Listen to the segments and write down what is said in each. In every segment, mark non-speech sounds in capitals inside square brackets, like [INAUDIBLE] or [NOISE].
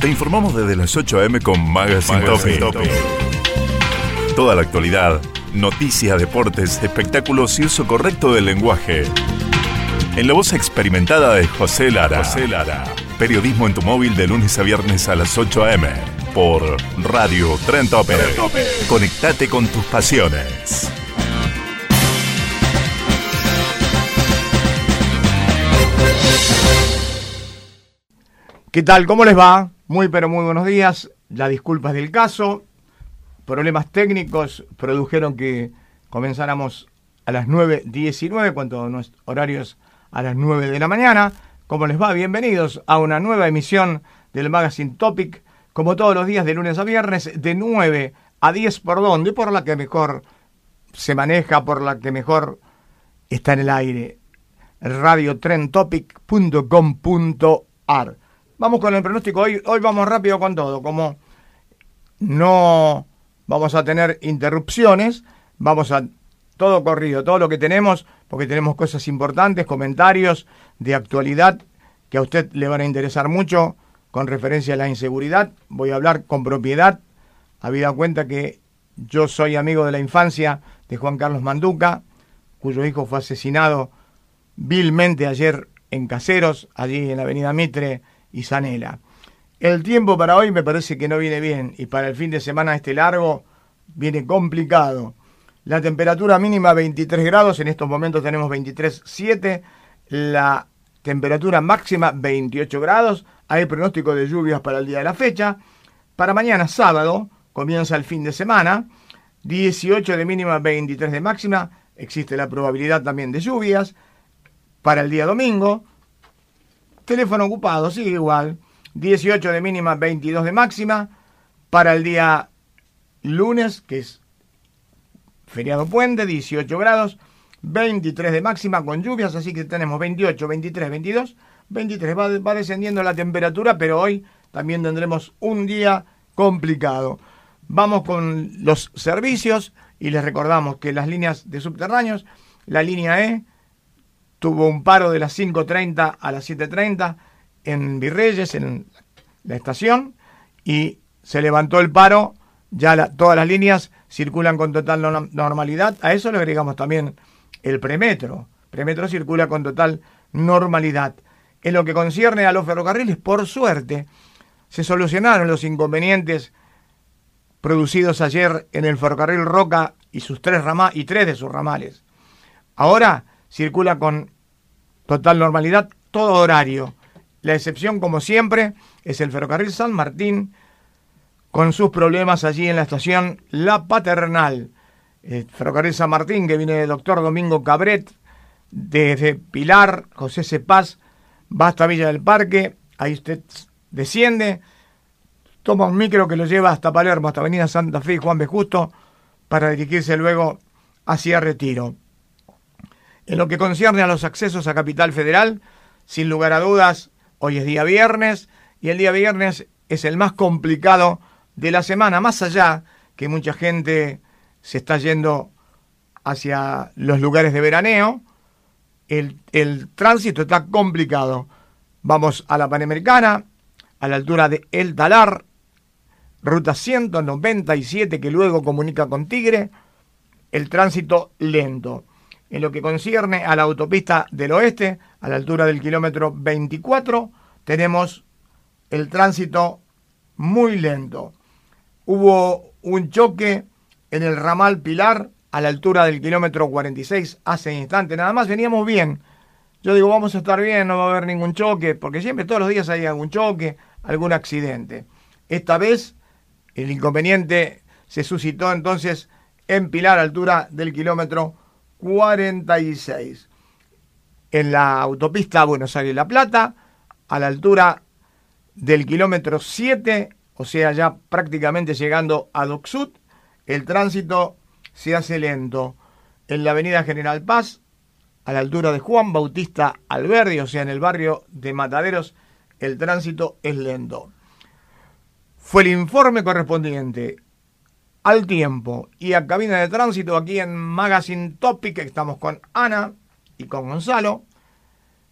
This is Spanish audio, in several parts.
Te informamos desde las 8 a.m. con Magazine, Topic. Toda la actualidad, noticias, deportes, espectáculos y uso correcto del lenguaje. En la voz experimentada de José Lara. José Lara. Periodismo en tu móvil de lunes a viernes a las 8 a.m. por Radio Tren Tope. Conectate con tus pasiones. ¿Qué tal? ¿Cómo les va? Muy pero muy buenos días. La disculpa es del caso. Problemas técnicos produjeron que comenzáramos a las 9.19, cuando nuestro horario es a las 9 de la mañana. ¿Cómo les va? Bienvenidos a una nueva emisión del Magazine Topic, como todos los días de lunes a viernes, de 9 a 10 por donde, por la que mejor se maneja, por la que mejor está en el aire. radiotrentopic.com.ar Vamos con el pronóstico. Hoy, hoy vamos rápido con todo. Como no vamos a tener interrupciones, vamos a todo corrido, todo lo que tenemos, porque tenemos cosas importantes, comentarios de actualidad que a usted le van a interesar mucho con referencia a la inseguridad. Voy a hablar con propiedad, habida cuenta que yo soy amigo de la infancia de Juan Carlos Manduca, cuyo hijo fue asesinado vilmente ayer en Caseros, allí en la avenida Mitre, y Sanela. El tiempo para hoy me parece que no viene bien y para el fin de semana este largo viene complicado. La temperatura mínima 23 grados, en estos momentos tenemos 23,7. La temperatura máxima 28 grados. Hay pronóstico de lluvias para el día de la fecha. Para mañana sábado comienza el fin de semana. 18 de mínima, 23 de máxima. Existe la probabilidad también de lluvias. Para el día domingo Teléfono ocupado, sigue igual. 18 de mínima, 22 de máxima. Para el día lunes, que es feriado puente, 18 grados, 23 de máxima con lluvias, así que tenemos 28, 23, 22, 23. Va, va descendiendo la temperatura, pero hoy también tendremos un día complicado. Vamos con los servicios y les recordamos que las líneas de subterráneos, la línea E tuvo un paro de las 5.30 a las 7.30 en Virreyes, en la estación, y se levantó el paro, ya todas las líneas circulan con total normalidad. A eso le agregamos también el premetro. Premetro circula con total normalidad. En lo que concierne a los ferrocarriles, por suerte, se solucionaron los inconvenientes producidos ayer en el ferrocarril Roca y sus tres ramas y tres de sus ramales. Ahora circula con total normalidad todo horario. La excepción, como siempre, es el ferrocarril San Martín, con sus problemas allí en la estación La Paternal. El ferrocarril San Martín, que viene del doctor Domingo Cabret, desde Pilar, José Cepaz, va hasta Villa del Parque, ahí usted desciende, toma un micro que lo lleva hasta Palermo, hasta Avenida Santa Fe y Juan B. Justo, para dirigirse luego hacia Retiro. En lo que concierne a los accesos a Capital Federal, sin lugar a dudas, hoy es día viernes y el día viernes es el más complicado de la semana, más allá que mucha gente se está yendo hacia los lugares de veraneo, el, el tránsito está complicado. Vamos a la Panamericana, a la altura de El Talar, ruta 197 que luego comunica con Tigre, el tránsito lento en lo que concierne a la autopista del oeste, a la altura del kilómetro 24, tenemos el tránsito muy lento. Hubo un choque en el ramal Pilar a la altura del kilómetro 46 hace instante. Nada más veníamos bien. Yo digo, vamos a estar bien, no va a haber ningún choque, porque siempre todos los días hay algún choque, algún accidente. Esta vez el inconveniente se suscitó entonces en Pilar, altura del kilómetro 46. En la autopista Buenos Aires-La Plata, a la altura del kilómetro 7, o sea, ya prácticamente llegando a Docsud, el tránsito se hace lento. En la avenida General Paz, a la altura de Juan Bautista Alberdi, o sea, en el barrio de Mataderos, el tránsito es lento. Fue el informe correspondiente al tiempo y a cabina de tránsito aquí en Magazine Topic. Estamos con Ana y con Gonzalo.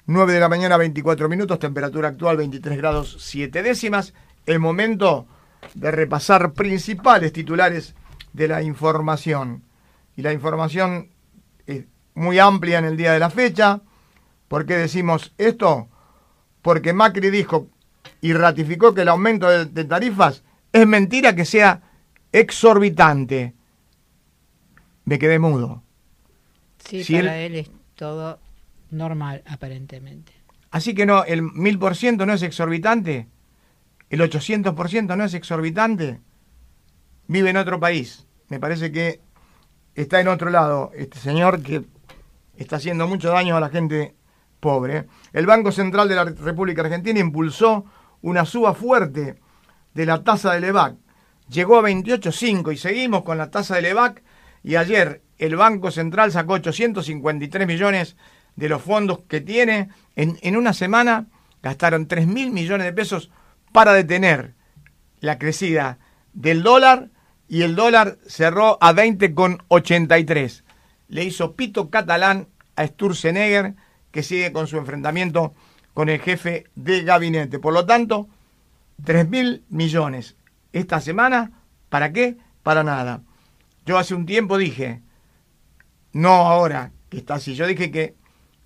9 de la mañana, 24 minutos, temperatura actual 23 grados 7 décimas. El momento de repasar principales titulares de la información. Y la información es muy amplia en el día de la fecha. ¿Por qué decimos esto? Porque Macri dijo y ratificó que el aumento de, tarifas es mentira que sea exorbitante. Me quedé mudo. Sí, para él... es todo normal, aparentemente. Así que no, el mil por ciento no es exorbitante, el 800% no es exorbitante. Vive en otro país. Me parece que está en otro lado este señor que está haciendo mucho daño a la gente pobre. El Banco Central de la República Argentina impulsó una suba fuerte de la tasa del EVAC. Llegó a 28.5 y seguimos con la tasa del EVAC y ayer el Banco Central sacó 853 millones de los fondos que tiene. En, en una semana gastaron 3 mil millones de pesos para detener la crecida del dólar y el dólar cerró a 20,83. Le hizo pito catalán a Sturzenegger que sigue con su enfrentamiento con el jefe de gabinete. Por lo tanto, 3 mil millones esta semana, ¿para qué? Para nada. Yo hace un tiempo dije, no ahora que está así, yo dije que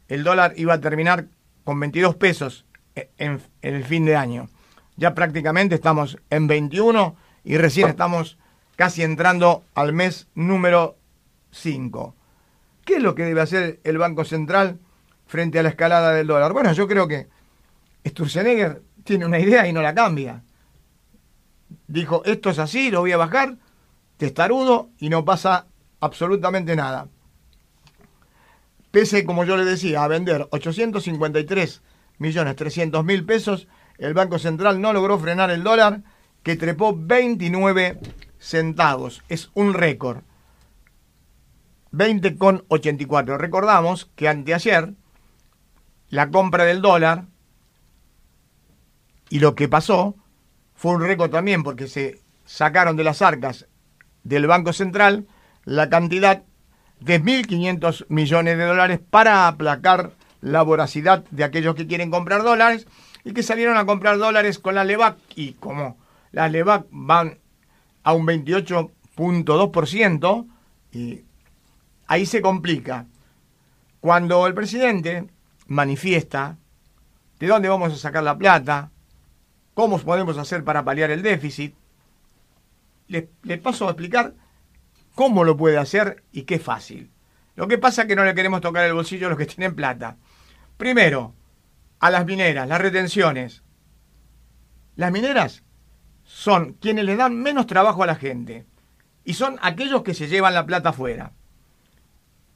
el dólar iba a terminar con 22 pesos en, el fin de año. Ya prácticamente estamos en 21 y recién estamos casi entrando al mes número 5. ¿Qué es lo que debe hacer el Banco Central frente a la escalada del dólar? Bueno, yo creo que Sturzenegger tiene una idea y no la cambia. Dijo, esto es así, lo voy a bajar, testarudo y no pasa absolutamente nada. Pese, como yo le decía, a vender 853 millones 300 mil pesos, el Banco Central no logró frenar el dólar, que trepó 29 centavos. Es un récord. 20,84. Recordamos que anteayer la compra del dólar y lo que pasó fue un récord también porque se sacaron de las arcas del Banco Central la cantidad de 1.500 millones de dólares para aplacar la voracidad de aquellos que quieren comprar dólares y que salieron a comprar dólares con la LEVAC y como las LEVAC van a un 28.2% y ahí se complica. Cuando el presidente manifiesta de dónde vamos a sacar la plata, cómo podemos hacer para paliar el déficit, les, paso a explicar cómo lo puede hacer y qué fácil. Lo que pasa es que no le queremos tocar el bolsillo a los que [LAUGHS] tienen plata. Primero, a las mineras, las retenciones. Las mineras son quienes le dan menos trabajo a la gente y son aquellos que se llevan la plata afuera.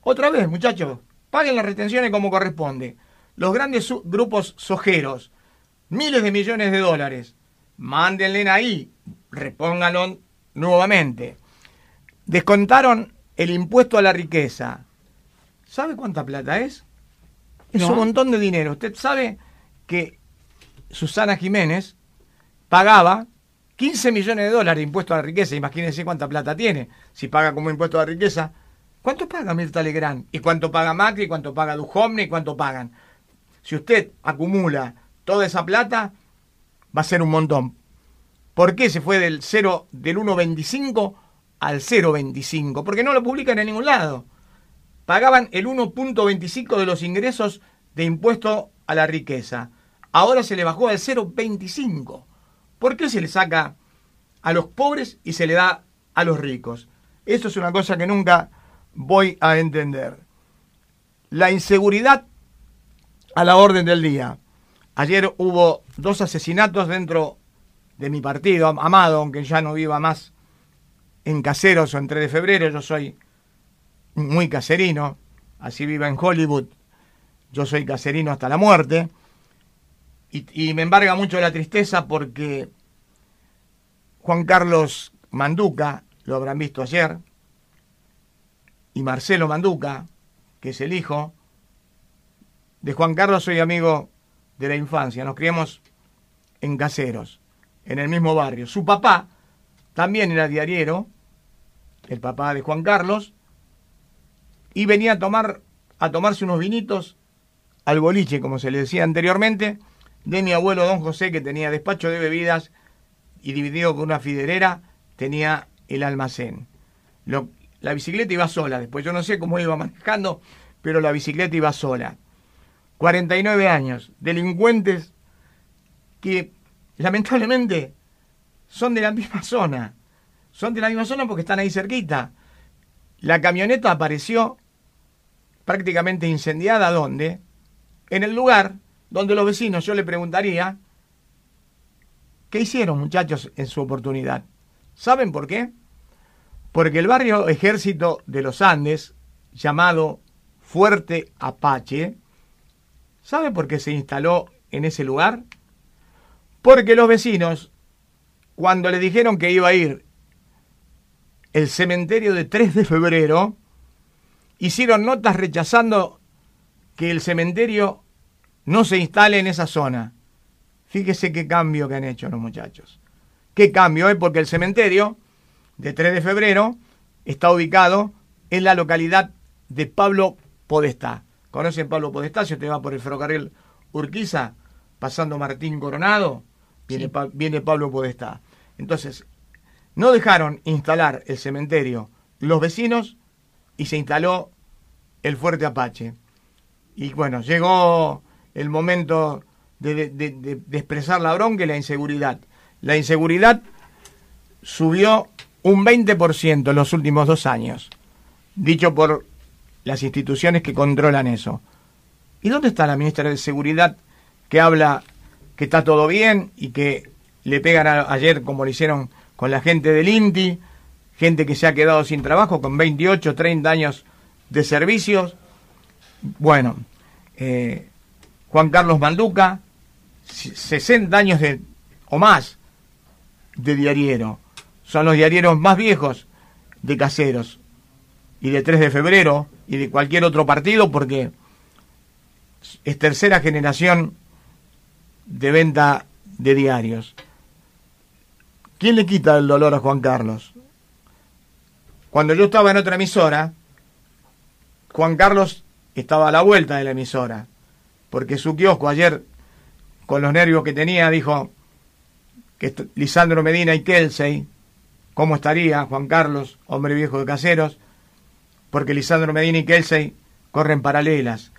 Otra vez, muchachos, paguen las retenciones como corresponde. Los grandes grupos sojeros, miles de millones de dólares, mándenle ahí, repónganlo nuevamente. Descontaron el impuesto a la riqueza. ¿Sabe cuánta plata es? Es un montón de dinero. Usted sabe que Susana Jiménez pagaba 15 millones de dólares de impuesto a la riqueza. Imagínense cuánta plata tiene. Si paga como impuesto a la riqueza, ¿cuánto paga Mirta Legrand? ¿Y cuánto paga Macri? ¿Cuánto paga Dujovne? ¿Y cuánto pagan? Si usted acumula toda esa plata, va a ser un montón. ¿Por qué se fue del 0 del 1.25 al 0.25? Porque no lo publican en ningún lado. Pagaban el 1.25 de los ingresos de impuesto a la riqueza. Ahora se le bajó al 0.25. ¿Por qué se le saca a los pobres y se le da a los ricos? Esto es una cosa que nunca voy a entender. La inseguridad a la orden del día. Ayer hubo dos asesinatos dentro de mi partido, Amado, aunque ya no viva más en Caseros o en 3 de febrero, yo soy muy caserino, así viva en Hollywood, yo soy caserino hasta la muerte. y, me embarga mucho la tristeza porque Juan Carlos Manduca, lo habrán visto ayer, y Marcelo Manduca, que es el hijo de Juan Carlos, soy amigo de la infancia, nos criamos en Caseros, en el mismo barrio. Su papá también era diariero, el papá de Juan Carlos, y venía a tomar a tomarse unos vinitos al boliche, como se le decía anteriormente, de mi abuelo don José, que tenía despacho de bebidas y dividido con una fiderera, tenía el almacén. la bicicleta iba sola, después yo no sé cómo iba manejando, pero la bicicleta iba sola. 49 años, delincuentes que lamentablemente son de la misma zona. Son de la misma zona porque están ahí cerquita. La camioneta apareció prácticamente incendiada, ¿dónde? En el lugar donde los vecinos, yo le preguntaría, ¿qué hicieron muchachos en su oportunidad? ¿Saben por qué? Porque el barrio Ejército de los Andes, llamado Fuerte Apache, ¿sabe por qué se instaló en ese lugar? Porque los vecinos, cuando le dijeron que iba a ir el cementerio de 3 de febrero, hicieron notas rechazando que el cementerio no se instale en esa zona. Fíjese qué cambio que han hecho los muchachos. Qué cambio, ¿eh? porque el cementerio de 3 de febrero está ubicado en la localidad de Pablo Podestá. ¿Conocen Pablo Podestá? Si usted va por el ferrocarril Urquiza, pasando Martín Coronado, viene, viene Pablo Podestá. Entonces, no dejaron instalar el cementerio los vecinos y se instaló el Fuerte Apache. Y bueno, llegó el momento de, expresar la bronca y la inseguridad. La inseguridad subió un 20% en los últimos dos años, dicho por las instituciones que controlan eso. ¿Y dónde está la ministra de Seguridad que habla que está todo bien y que le pegan ayer como lo hicieron con la gente del INTI, gente que se ha quedado sin trabajo con 28, 30 años de servicios. Bueno, eh, Juan Carlos Manduca, 60 años de, o más de diariero. Son los diarieros más viejos de caseros y de 3 de febrero y de cualquier otro partido porque es tercera generación de venta de diarios. ¿Quién le quita el dolor a Juan Carlos? Cuando yo estaba en otra emisora, Juan Carlos estaba a la vuelta de la emisora, porque su kiosco ayer, con los nervios que tenía, dijo que Lisandro Medina y Kelsey, ¿cómo estaría Juan Carlos, hombre viejo de caseros? Porque Lisandro Medina y Kelsey corren paralelas.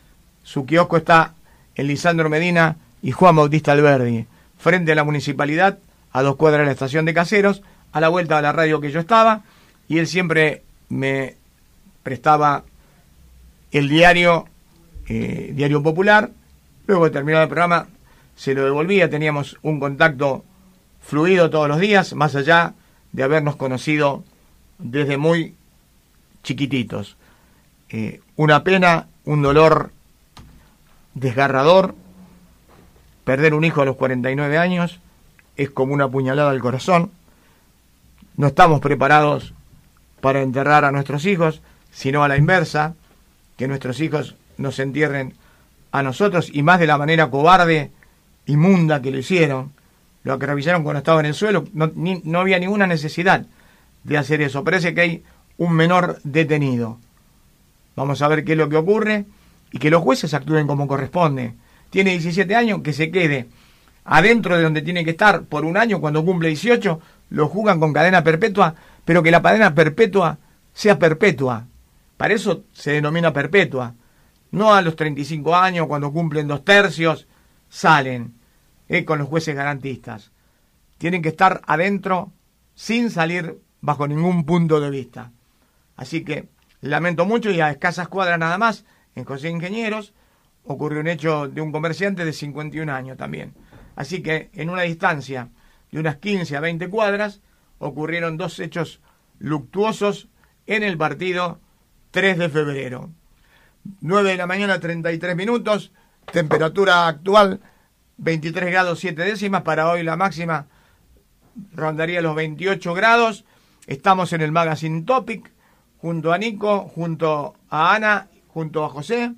Su kiosco está en Lisandro Medina y Juan Bautista Alberdi, frente a la municipalidad, a dos cuadras de la estación de caseros, a la vuelta de la radio que yo estaba, y él siempre me prestaba el diario, eh, Diario Popular, luego de terminado el programa se lo devolvía, teníamos un contacto fluido todos los días, más allá de habernos conocido desde muy chiquititos. Eh, una pena, un dolor desgarrador, perder un hijo a los 49 años es como una puñalada al corazón. No estamos preparados para enterrar a nuestros hijos, sino a la inversa, que nuestros hijos nos entierren a nosotros y más de la manera cobarde, inmunda que lo hicieron, lo acribillaron cuando estaba en el suelo, no, no había ninguna necesidad de hacer eso. Parece que hay un menor detenido. Vamos a ver qué es lo que ocurre y que los jueces actúen como corresponde. Tiene 17 años, que se quede adentro de donde tiene que estar por un año, cuando cumple 18, lo juzgan con cadena perpetua pero que la cadena perpetua sea perpetua. Para eso se denomina perpetua. No a los 35 años, cuando cumplen dos tercios, salen eh, con los jueces garantistas. Tienen que estar adentro sin salir bajo ningún punto de vista. Así que lamento mucho y a escasas cuadras nada más, en José Ingenieros, ocurrió un hecho de un comerciante de 51 años también. Así que en una distancia de unas 15 a 20 cuadras, ocurrieron dos hechos luctuosos en el partido 3 de febrero. 9 de la mañana, 33 minutos, temperatura actual 23 grados 7 décimas. Para hoy la máxima rondaría los 28 grados. Estamos en el Magazine Topic, junto a Nico, junto a Ana, junto a José,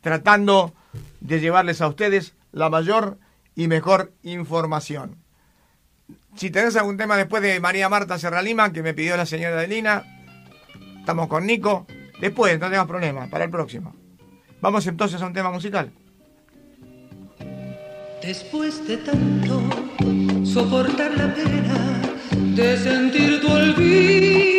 tratando de llevarles a ustedes la mayor y mejor información. Si tenés algún tema después de María Marta Serralima, que me pidió la señora Adelina, estamos con Nico. Después, no tengas problema, para el próximo. Vamos entonces a un tema musical. Después de tanto soportar la pena de sentir tu olvido,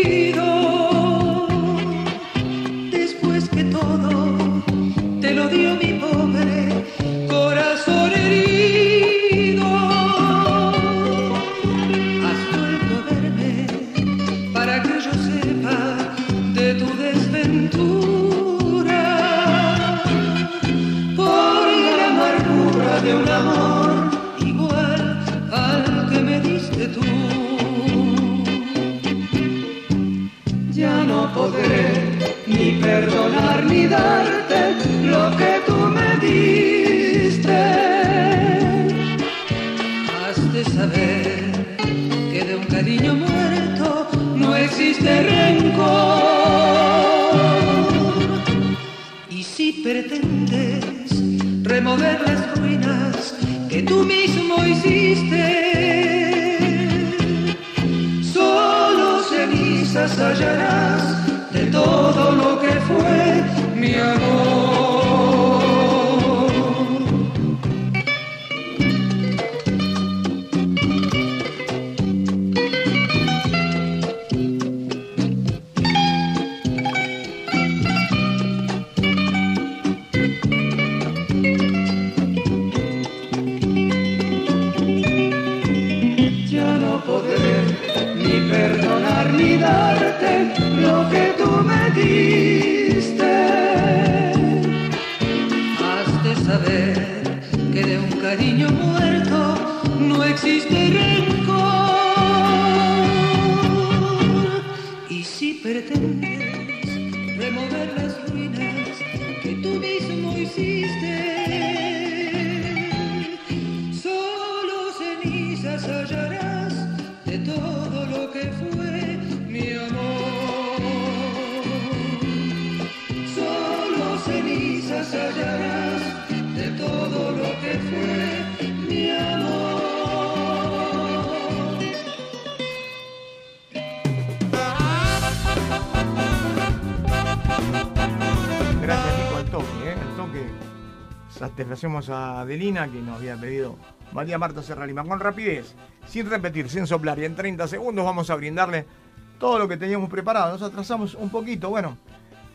perdonar ni darte lo que tú me diste. Has de saber que de un cariño muerto no existe rencor. Y si pretendes remover las ruinas que tú mismo hiciste, solo cenizas hallarás todo lo que fue mi amor. Satisfacemos a Adelina, que nos había pedido María Marta Serra Lima. Con rapidez, sin repetir, sin soplar. Y en 30 segundos vamos a brindarle todo lo que teníamos preparado. Nos atrasamos un poquito. Bueno,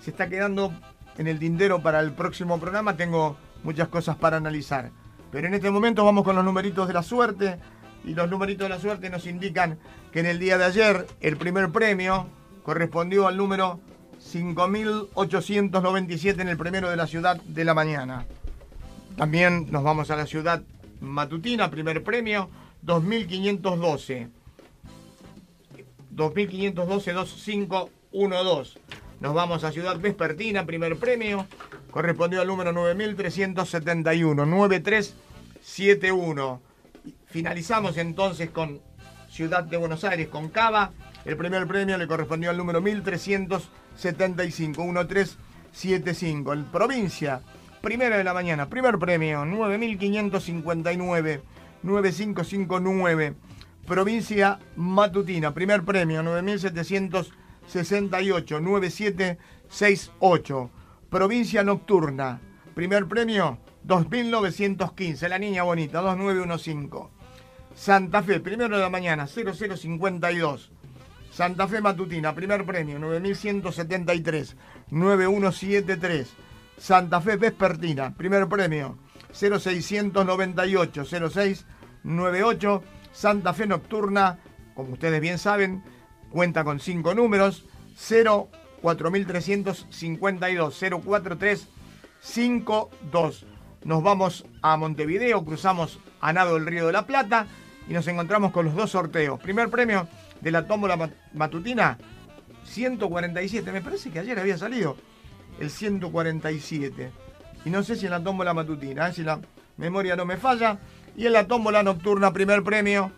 se está quedando en el tintero para el próximo programa. Tengo muchas cosas para analizar. Pero en este momento vamos con los numeritos de la suerte. Y los numeritos de la suerte nos indican que en el día de ayer el primer premio correspondió al número 5.897 en el primero de la ciudad de la mañana. También nos vamos a la ciudad matutina, primer premio, 2.512. 2.512-2512. Nos vamos a Ciudad Vespertina, primer premio, correspondió al número 9.371, 9371. Finalizamos entonces con Ciudad de Buenos Aires, con Cava. El primer premio le correspondió al número 1375, 1375. En provincia, primera de la mañana, primer premio, 9559, 9559. Provincia Matutina, primer premio, 9768, 9768. Provincia Nocturna, primer premio, 2915. La niña bonita, 2915. Santa Fe, primero de la mañana, 0052. Santa Fe Matutina, primer premio, 9173, 9173. Santa Fe Vespertina, primer premio, 0698, 0698. Santa Fe Nocturna, como ustedes bien saben, cuenta con cinco números, 04352, 04352. Nos vamos a Montevideo, cruzamos a nado el Río de la Plata y nos encontramos con los dos sorteos. Primer premio de la tómbola matutina, 147. Me parece que ayer había salido el 147. Y no sé si en la tómbola matutina, ¿eh? si la, memoria no me falla. Y en la tómbola nocturna, primer premio,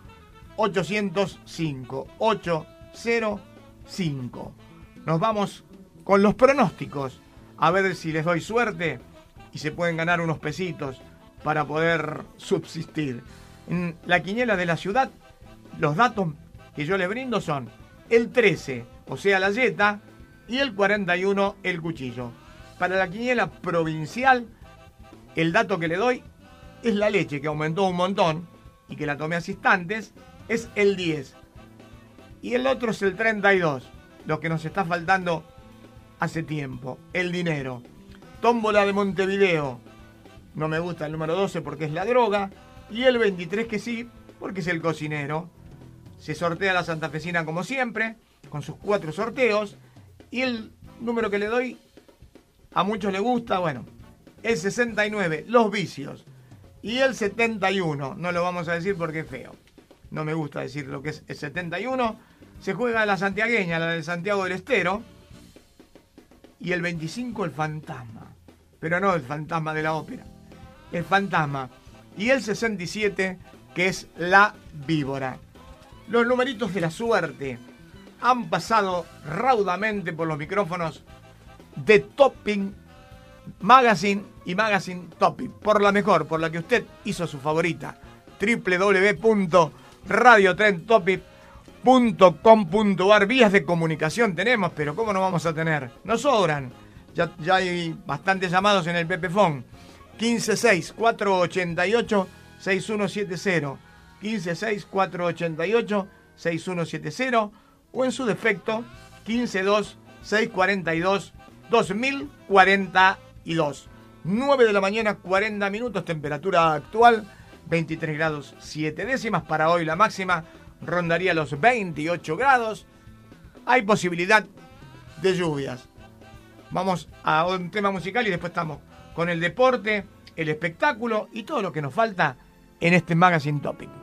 805. 805. Nos vamos con los pronósticos. A ver si les doy suerte y se pueden ganar unos pesitos para poder subsistir. En la quiniela de la ciudad, los datos que yo les brindo son el 13, o sea, la yeta, y el 41, el cuchillo. Para la quiniela provincial, el dato que le doy es la leche, que aumentó un montón y que la tomé hace instantes, es el 10. Y el otro es el 32, lo que nos está faltando hace tiempo, el dinero. Tómbola de Montevideo, no me gusta el número 12 porque es la droga, y el 23 que sí, porque es el cocinero. Se sortea la santafesina como siempre, con sus cuatro sorteos, y el número que le doy a muchos le gusta, bueno, el 69, los vicios. Y el 71, no lo vamos a decir porque es feo. No me gusta decir lo que es el 71. Se juega la santiagueña, la de Santiago del Estero. Y el 25, el fantasma. Pero no el fantasma de la ópera. El fantasma. Y el 67, que es la víbora. Los numeritos de la suerte han pasado raudamente por los micrófonos de Topping Magazine y Magazine Topic. Por la mejor, por la que usted hizo su favorita. www.radiotrendtopic.com.ar Vías de comunicación tenemos, pero ¿cómo no vamos a tener? Nos sobran. Ya, hay bastantes llamados en el Pepefon. 156 488 6170 156 488 6170 o en su defecto 152 642 2042. 9 de la mañana, 40 minutos, temperatura actual 23 grados 7 décimas. Para hoy la máxima rondaría los 28 grados. Hay posibilidad de lluvias. Vamos a un tema musical y después estamos con el deporte, el espectáculo y todo lo que nos falta en este Magazine Topic.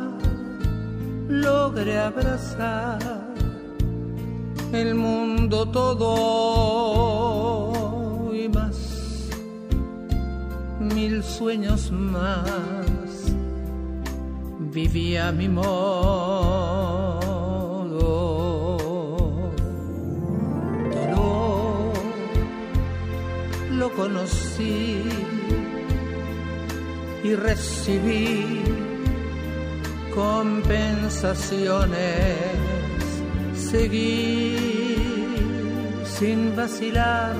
logré abrazar el mundo todo y más, mil sueños más. Vivía mi modo. Dolor lo conocí y recibí compensaciones. Seguí sin vacilar,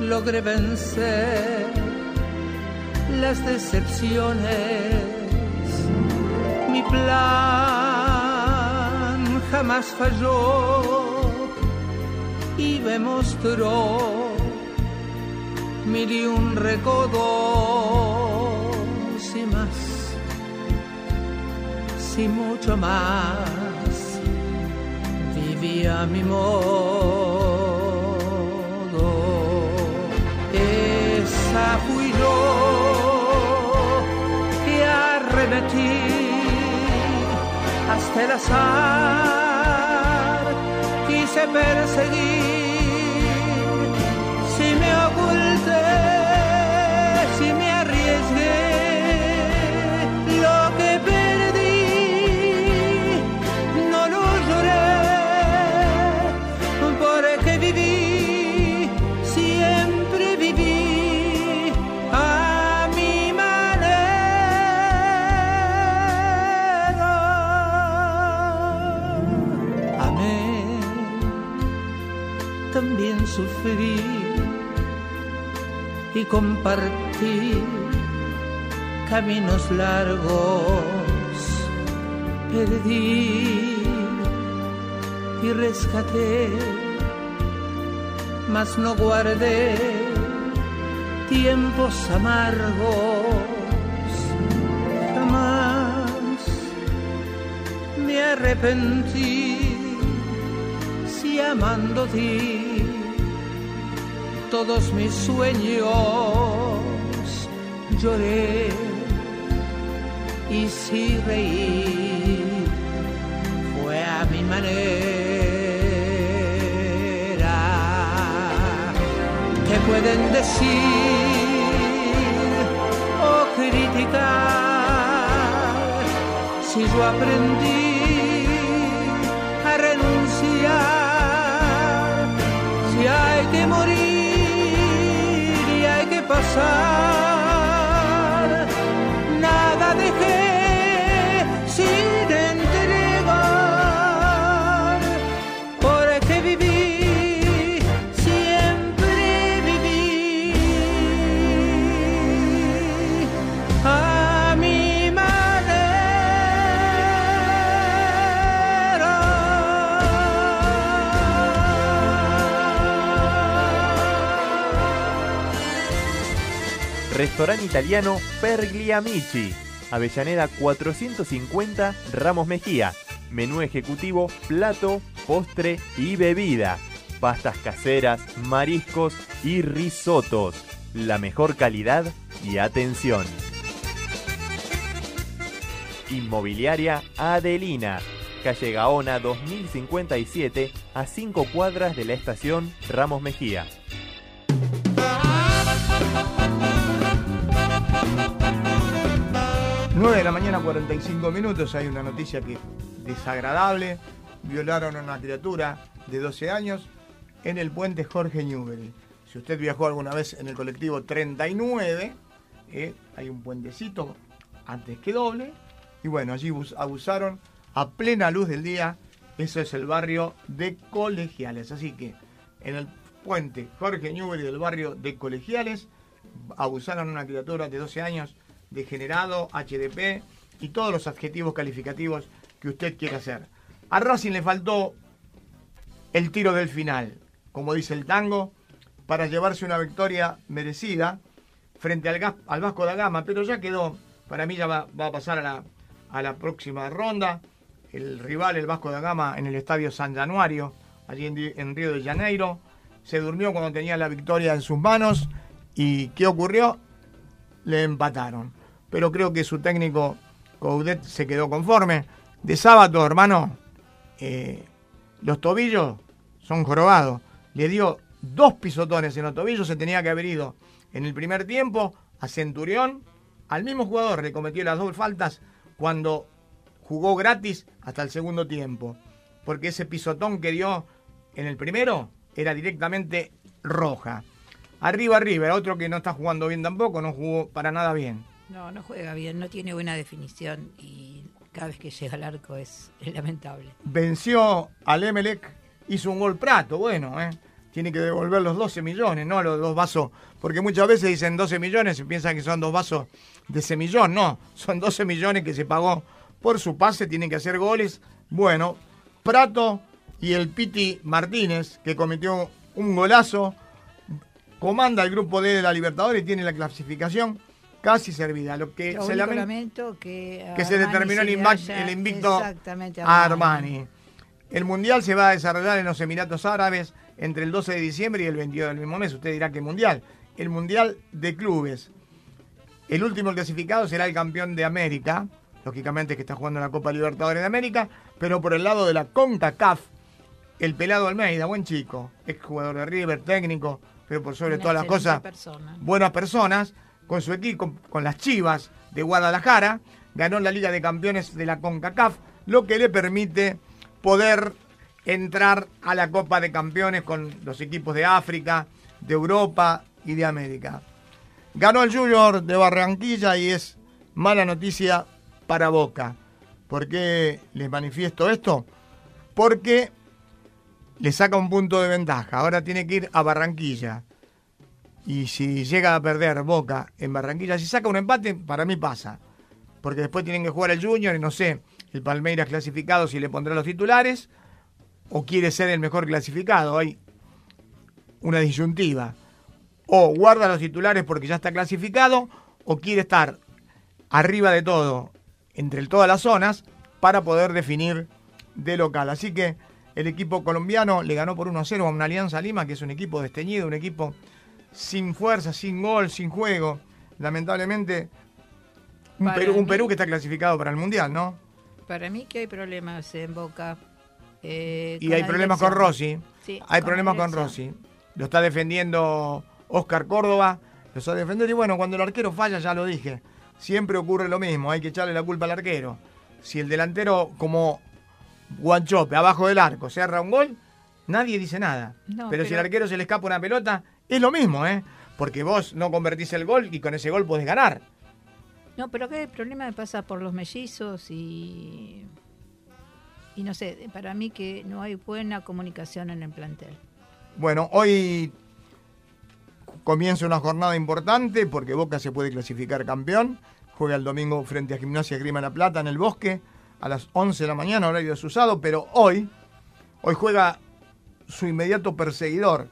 logré vencer las decepciones. Mi plan jamás falló y me mostró mil y un recodo, si mucho más, vivía mi modo. Esa fui yo que arremetí hasta el azar, quise perseguir, y compartí caminos largos. Perdí y rescaté, mas no guardé tiempos amargos, jamás me arrepentí si amando ti todos mis sueños lloré y si reí fue a mi manera. ¿Qué pueden decir o criticar si yo aprendí a renunciar? Si hay que morir que Restaurante italiano Pergliamici. Avellaneda 450 Ramos Mejía. Menú ejecutivo, plato, postre y bebida. Pastas caseras, mariscos y risotos. La mejor calidad y atención. Inmobiliaria Adelina. Calle Gaona 2057 a 5 cuadras de la estación Ramos Mejía. 9 de la mañana, 45 minutos. Hay una noticia que desagradable. Violaron a una criatura de 12 años en el puente Jorge Newbery. Si usted viajó alguna vez en el colectivo 39, eh, hay un puentecito antes que doble. Y bueno, allí bus- abusaron a plena luz del día. Eso es el barrio de Colegiales. Así que en el puente Jorge Newbery del barrio de Colegiales abusaron a una criatura de 12 años, degenerado, HDP y todos los adjetivos calificativos que usted quiera hacer. A Racing le faltó el tiro del final, como dice el tango, para llevarse una victoria merecida frente al, al Vasco da Gama, pero ya quedó, para mí ya va, a pasar a la, próxima ronda. El rival, el Vasco da Gama, en el estadio San Januario, allí en, en Río de Janeiro, se durmió cuando tenía la victoria en sus manos. ¿Y qué ocurrió? Le empataron. Pero creo que su técnico Coudet se quedó conforme. De sábado, hermano, eh, los tobillos son jorobados. Le dio dos pisotones en los tobillos, se tenía que haber ido en el primer tiempo a Centurión. Al mismo jugador le cometió las dos faltas cuando jugó gratis hasta el segundo tiempo. Porque ese pisotón que dio en el primero era directamente roja. Arriba River, otro que no está jugando bien tampoco, no jugó para nada bien. No, no juega bien, no tiene buena definición y cada vez que llega al arco es, lamentable. venció al Emelec, hizo un gol Prato, bueno, ¿eh? tiene que devolver los 12 millones, no los dos vasos, porque muchas veces dicen 12 millones y piensan que son dos vasos de semillón, no, son 12 millones que se pagó por su pase, tienen que hacer goles. Bueno, Prato y el Piti Martínez, que cometió un golazo, comanda el grupo D de la Libertadores tiene la clasificación casi servida. Lo que se lamento que, que se determinó el, haya- invicto a Armani. El Mundial se va a desarrollar en los Emiratos Árabes entre el 12 de diciembre y el 22 del mismo mes. Usted dirá que Mundial. El Mundial de Clubes. El último clasificado será el campeón de América. Lógicamente que está jugando la Copa Libertadores de América. Pero por el lado de la CONCACAF, el pelado Almeida, buen chico, ex jugador de River, técnico, pero por sobre Una todas las cosas, persona. buenas personas, con su equipo, con las Chivas de Guadalajara, ganó la Liga de Campeones de la CONCACAF, lo que le permite poder entrar a la Copa de Campeones con los equipos de África, de Europa y de América. Ganó el Junior de Barranquilla y es mala noticia para Boca. ¿Por qué les manifiesto esto? Porque le saca un punto de ventaja. Ahora tiene que ir a Barranquilla. Y si llega a perder Boca en Barranquilla, si saca un empate, para mí pasa. Porque después tienen que jugar el Junior y no sé, el Palmeiras clasificado si le pondrá los titulares o quiere ser el mejor clasificado. Hay una disyuntiva. O guarda los titulares porque ya está clasificado, o quiere estar arriba de todo, entre todas las zonas, para poder definir de local. Así que el equipo colombiano le ganó por 1-0 a una Alianza Lima, que es un equipo desteñido, un equipo sin fuerza, sin gol, sin juego. Lamentablemente, un, Perú, un mí- Perú que está clasificado para el Mundial, ¿no? Para mí que hay problemas en Boca. eh, Y hay problemas con. Rossi. Sí, hay con problemas con. Rossi. Lo está defendiendo Oscar Córdoba. Lo está defendiendo. Y bueno, cuando el arquero falla, ya lo dije. Siempre ocurre lo mismo. Hay que echarle la culpa al arquero. Si el delantero, como Guanchope, abajo del arco, se un gol, nadie dice nada. No, pero, si el pero- arquero se le escapa una pelota, es lo mismo, ¿eh? Porque vos no convertís el gol y con ese gol podés ganar. No, pero acá el problema pasa por los mellizos y. Y no sé, para mí que no hay buena comunicación en el plantel. Bueno, hoy comienza una jornada importante porque Boca se puede clasificar campeón. Juega el domingo frente a Gimnasia Grima La Plata en el Bosque a las 11 de la mañana, horario desusado, pero hoy, hoy juega su inmediato perseguidor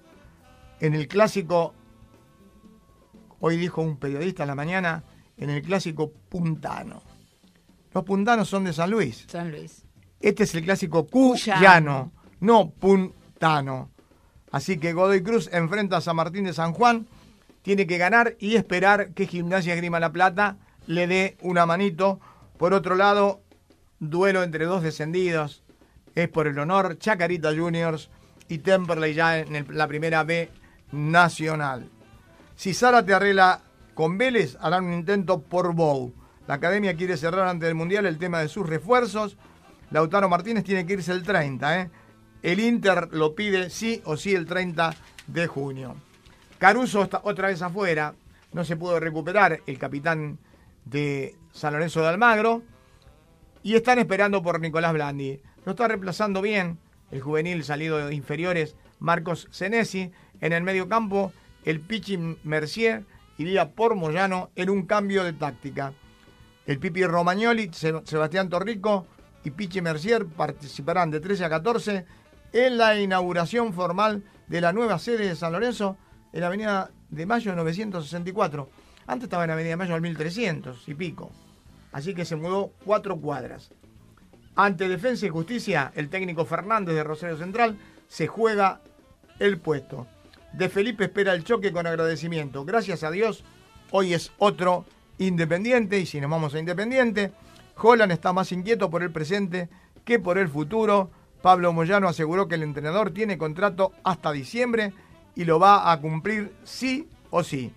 en el clásico, hoy dijo un periodista en la mañana, en el clásico puntano. Los puntanos son de San Luis. San Luis. Este es el clásico cuyano, no puntano. Así que Godoy Cruz enfrenta a San Martín de San Juan. Tiene que ganar y esperar que Gimnasia Grima La Plata le dé una manito. Por otro lado, duelo entre dos descendidos. Es por el honor Chacarita Juniors y Temperley ya en la primera B nacional. Si Sara te arregla con Vélez, harán un intento por Bow. La academia quiere cerrar antes del Mundial el tema de sus refuerzos. Lautaro Martínez tiene que irse el 30. ¿eh? El Inter lo pide sí o sí el 30 de junio. Caruso está otra vez afuera. No se pudo recuperar el capitán de San Lorenzo de Almagro. Y están esperando por Nicolás Blandi. Lo está reemplazando bien el juvenil salido de inferiores Marcos Senesi. En el medio campo, el Pichi Mercier iría por Moyano en un cambio de táctica. El Pipi Romagnoli, Se- Sebastián Torrico y Pichi Mercier participarán de 13 a 14 en la inauguración formal de la nueva sede de San Lorenzo en la Avenida de Mayo 964. Antes estaba en la Avenida de Mayo al 1300 y pico. Así que se mudó cuatro cuadras. Ante Defensa y Justicia, el técnico Fernández de Rosario Central se juega el puesto. De Felipe espera el choque con agradecimiento. Gracias a Dios, hoy es otro Independiente y si nos vamos a Independiente, Holland está más inquieto por el presente que por el futuro. Pablo Moyano aseguró que el entrenador tiene contrato hasta diciembre y lo va a cumplir sí o sí.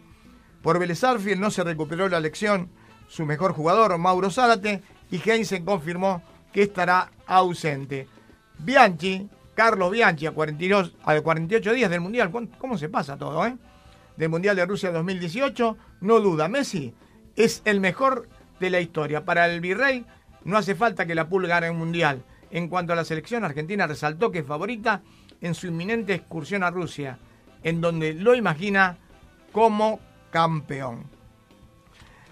Por Vélez Arfield no se recuperó la elección su mejor jugador, Mauro Zárate, y Heinzen confirmó que estará ausente. Bianchi, Carlos Bianchi, a, 42, a 48 días del Mundial, ¿cuán- ¿cómo se pasa todo, eh? Del Mundial de Rusia 2018, no duda, Messi es el mejor de la historia. Para el Virrey no hace falta que la Pulga gane un Mundial. En cuanto a la selección argentina, resaltó que es favorita en su inminente excursión a Rusia, en donde lo imagina como campeón.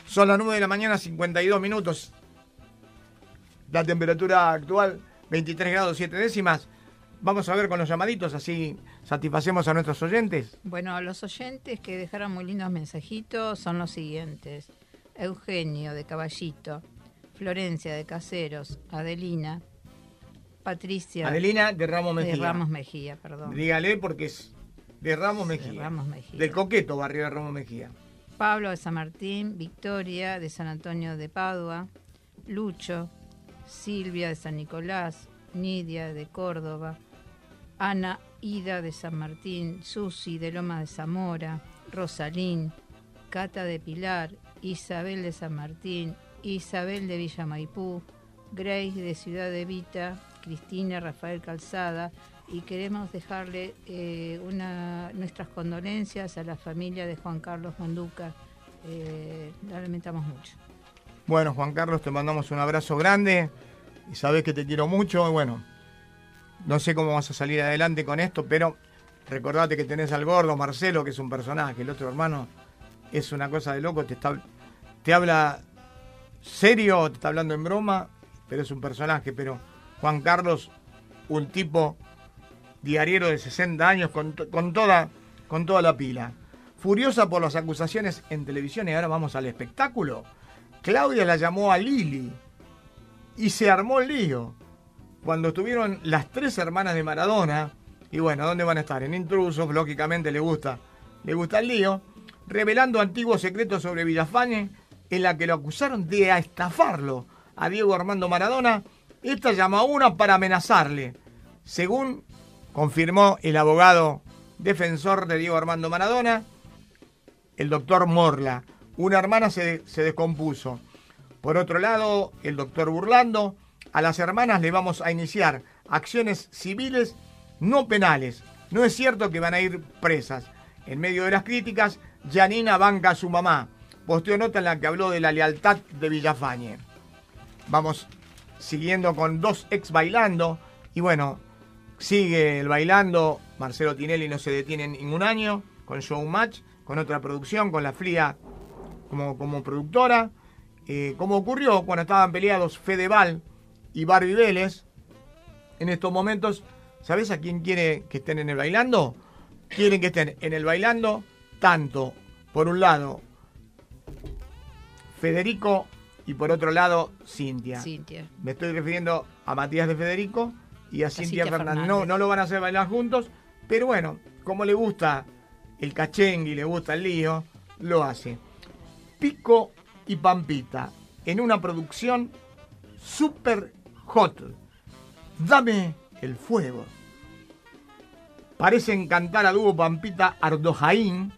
Son las 9 de la mañana, 52 minutos. La temperatura actual, 23 grados 7 décimas. Vamos a ver con los llamaditos, así satisfacemos a nuestros oyentes. Bueno, los oyentes que dejaron muy lindos mensajitos son los siguientes. Eugenio de Caballito, Florencia de Caseros, Adelina, Patricia Adelina de Ramos de Mejía. Ramos Mejía, perdón. Dígale porque es de Ramos De Mejía. Ramos Mejía. Del coqueto barrio de Ramos Mejía. Pablo de San Martín, Victoria de San Antonio de Padua, Lucho, Silvia de San Nicolás, Nidia de Córdoba, Ana Ida de San Martín, Susi de Loma de Zamora, Rosalín, Cata de Pilar, Isabel de San Martín, Isabel de Villa Maipú, Grace de Ciudad de Vita, Cristina Rafael Calzada, y queremos dejarle eh, una, nuestras condolencias a la familia de Juan Carlos Manduca. Eh, la lamentamos mucho. Bueno, Juan Carlos, te mandamos un abrazo grande y sabes que te quiero mucho. Y bueno, no sé cómo vas a salir adelante con esto, pero recordate que tenés al gordo Marcelo, que es un personaje. El otro hermano es una cosa de loco, te, está, te habla serio, te está hablando en broma, pero es un personaje. Pero Juan Carlos, un tipo diariero de 60 años con, con toda, con toda la pila. Furiosa por las acusaciones en televisión y ahora vamos al espectáculo, Claudia la llamó a Lili y se armó el lío. Cuando estuvieron las tres hermanas de Maradona, y bueno, ¿dónde van a estar? En intrusos, lógicamente le gusta, le gusta el lío, revelando antiguos secretos sobre Villafañe, en la que lo acusaron de estafarlo a Diego Armando Maradona. Esta llamó a una para amenazarle, según confirmó el abogado defensor de Diego Armando Maradona, el doctor Morla. Una hermana se, se descompuso. Por otro lado, el doctor Burlando, a las hermanas le vamos a iniciar acciones civiles no penales. No es cierto que van a ir presas. En medio de las críticas, Janina banca a su mamá. Posteó nota en la que habló de la lealtad de Villafañe. Vamos siguiendo con dos ex bailando. Y bueno, sigue el bailando. Marcelo Tinelli no se detiene en ningún año con Showmatch, con otra producción, con la Fría como, como productora. Eh, como ocurrió cuando estaban peleados Fedeval y Barbie Vélez. En estos momentos, ¿sabes a quién quiere que estén en el bailando? Quieren que estén en el bailando tanto, por un lado, Federico y por otro lado, Cintia. Cintia. Me estoy refiriendo a Matías de Federico y a Cintia, Cintia Fernández. No, Fernández. no lo van a hacer bailar juntos, pero bueno, como le gusta el cachengue y le gusta el lío, lo hace. Pico y Pampita en una producción super hot. Dame el fuego. Parecen cantar a dúo Pampita Ardojaín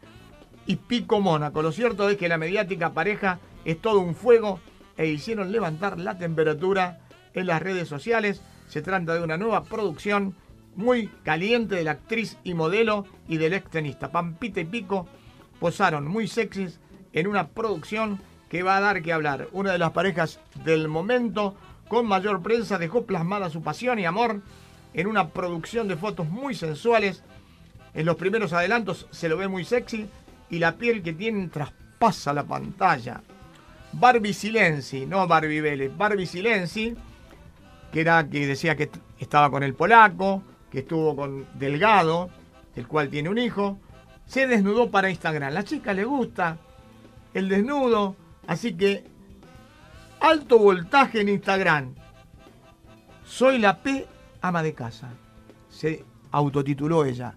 y Pico Mónaco. Lo cierto es que la mediática pareja es todo un fuego e hicieron levantar la temperatura en las redes sociales. Se trata de una nueva producción muy caliente de la actriz y modelo y del ex tenista. Pampita y Pico posaron muy sexys en una producción que va a dar que hablar. Una de las parejas del momento con mayor prensa dejó plasmada su pasión y amor en una producción de fotos muy sensuales. En los primeros adelantos se lo ve muy sexy y la piel que tienen traspasa la pantalla. Barbie Silenzi, no Barbie Vélez, Barbie Silenzi, que era que decía que estaba con el polaco, que estuvo con Delgado, del cual tiene un hijo, se desnudó para Instagram. La chica le gusta el desnudo, así que alto voltaje en Instagram. Soy la P ama de casa. Se autotituló ella.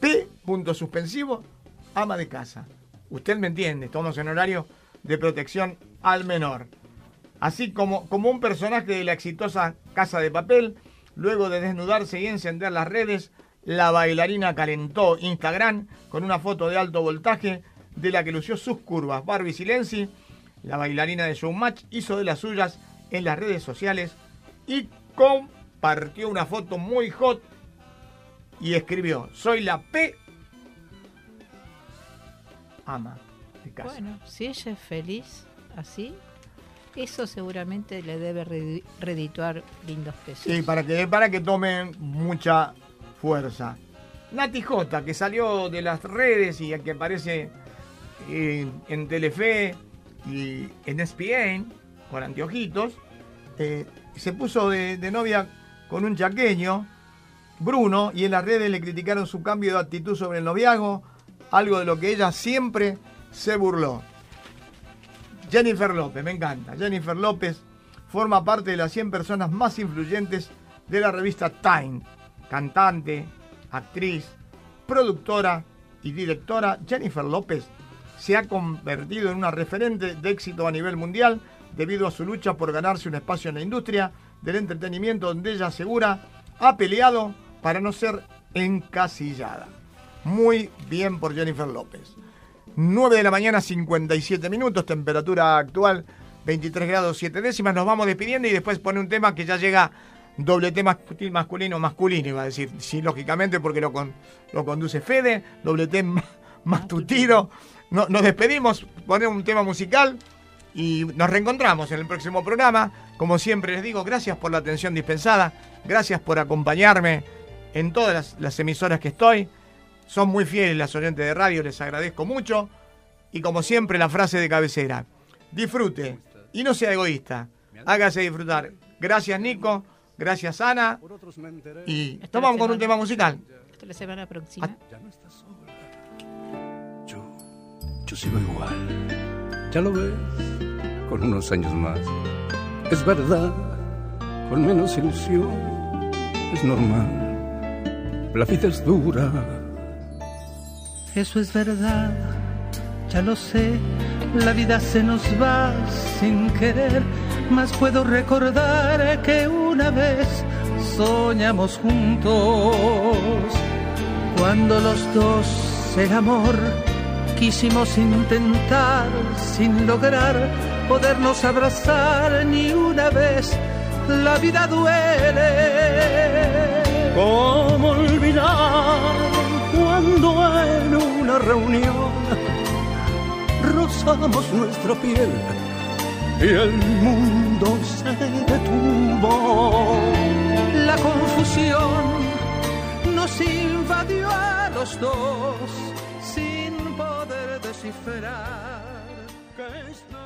P punto suspensivo ama de casa. Usted me entiende, estamos en horario de protección al menor. Así como, como un personaje de la exitosa Casa de Papel, luego de desnudarse y encender las redes, la bailarina calentó Instagram con una foto de alto voltaje de la que lució sus curvas. Barbie Silenzi, la bailarina de Showmatch, hizo de las suyas en las redes sociales y compartió una foto muy hot y escribió, soy la P ama de casa. Bueno, si ella es feliz así, eso seguramente le debe redi- redituar lindos pesos. Sí, para que, para que tomen mucha fuerza. Nati J, que salió de las redes y que aparece en Telefe y en ESPN, con anteojitos, eh, se puso de, de novia con un chaqueño, Bruno, y en las redes le criticaron su cambio de actitud sobre el noviazgo, algo de lo que ella siempre se burló. Jennifer López, me encanta. Jennifer López forma parte de las 100 personas más influyentes de la revista Time. Cantante, actriz, productora y directora, Jennifer López se ha convertido en una referente de éxito a nivel mundial debido a su lucha por ganarse un espacio en la industria del entretenimiento donde ella asegura ha peleado para no ser encasillada. Muy bien por Jennifer López. 9 de la mañana, 57 minutos, temperatura actual 23 grados 7 décimas. Nos vamos despidiendo y después pone un tema que ya llega doble T masculino, masculino, iba a decir. Sí, lógicamente, porque lo, con- lo conduce Fede, doble T ma- [LAUGHS] matutino. No- nos despedimos, ponemos un tema musical y nos reencontramos en el próximo programa. Como siempre les digo, gracias por la atención dispensada, gracias por acompañarme en todas las, las emisoras que estoy. Son muy fieles las oyentes de radio, les agradezco mucho. Y como siempre, la frase de cabecera: disfrute y no sea egoísta. Hágase disfrutar. Gracias, Nico. Gracias, Ana. Y vamos con un tema musical. Hasta la semana próxima. Ya yo sigo igual. Ya lo ves, con unos años más. Es verdad, con menos ilusión. Es normal. La vida es dura. Eso es verdad, ya lo sé. La vida se nos va sin querer. Mas puedo recordar que una vez soñamos juntos. Cuando los dos el amor quisimos intentar sin lograr podernos abrazar ni una vez, la vida duele. ¿Cómo olvidar cuando en una reunión rozamos nuestra piel y el mundo se detuvo? La confusión nos invadió a los dos sin poder descifrar qué está